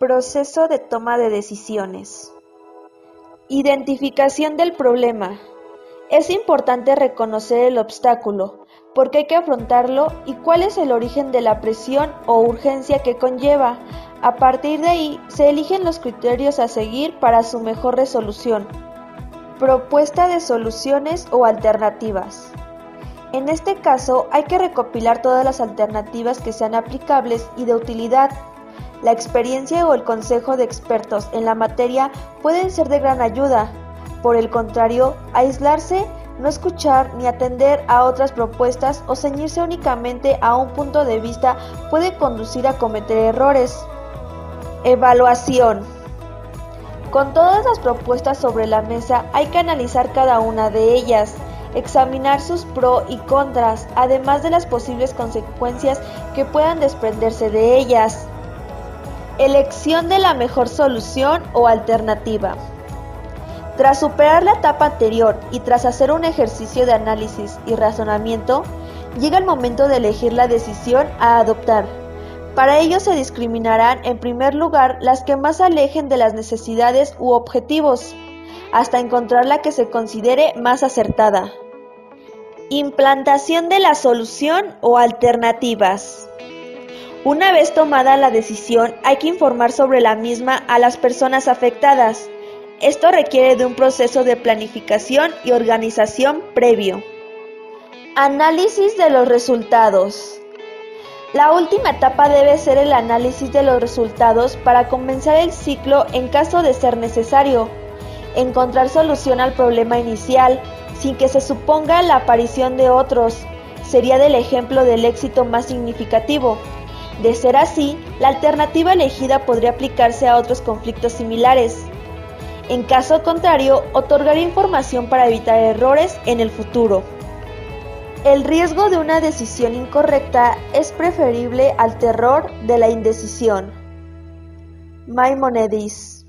Proceso de toma de decisiones. Identificación del problema. Es importante reconocer el obstáculo, por qué hay que afrontarlo y cuál es el origen de la presión o urgencia que conlleva. A partir de ahí, se eligen los criterios a seguir para su mejor resolución. Propuesta de soluciones o alternativas. En este caso, hay que recopilar todas las alternativas que sean aplicables y de utilidad la experiencia o el consejo de expertos en la materia pueden ser de gran ayuda. Por el contrario, aislarse, no escuchar ni atender a otras propuestas o ceñirse únicamente a un punto de vista puede conducir a cometer errores. Evaluación. Con todas las propuestas sobre la mesa hay que analizar cada una de ellas, examinar sus pros y contras, además de las posibles consecuencias que puedan desprenderse de ellas. Elección de la mejor solución o alternativa. Tras superar la etapa anterior y tras hacer un ejercicio de análisis y razonamiento, llega el momento de elegir la decisión a adoptar. Para ello se discriminarán en primer lugar las que más alejen de las necesidades u objetivos, hasta encontrar la que se considere más acertada. Implantación de la solución o alternativas. Una vez tomada la decisión, hay que informar sobre la misma a las personas afectadas. Esto requiere de un proceso de planificación y organización previo. Análisis de los resultados. La última etapa debe ser el análisis de los resultados para comenzar el ciclo en caso de ser necesario. Encontrar solución al problema inicial sin que se suponga la aparición de otros sería del ejemplo del éxito más significativo. De ser así, la alternativa elegida podría aplicarse a otros conflictos similares. En caso contrario, otorgaría información para evitar errores en el futuro. El riesgo de una decisión incorrecta es preferible al terror de la indecisión. Maimonides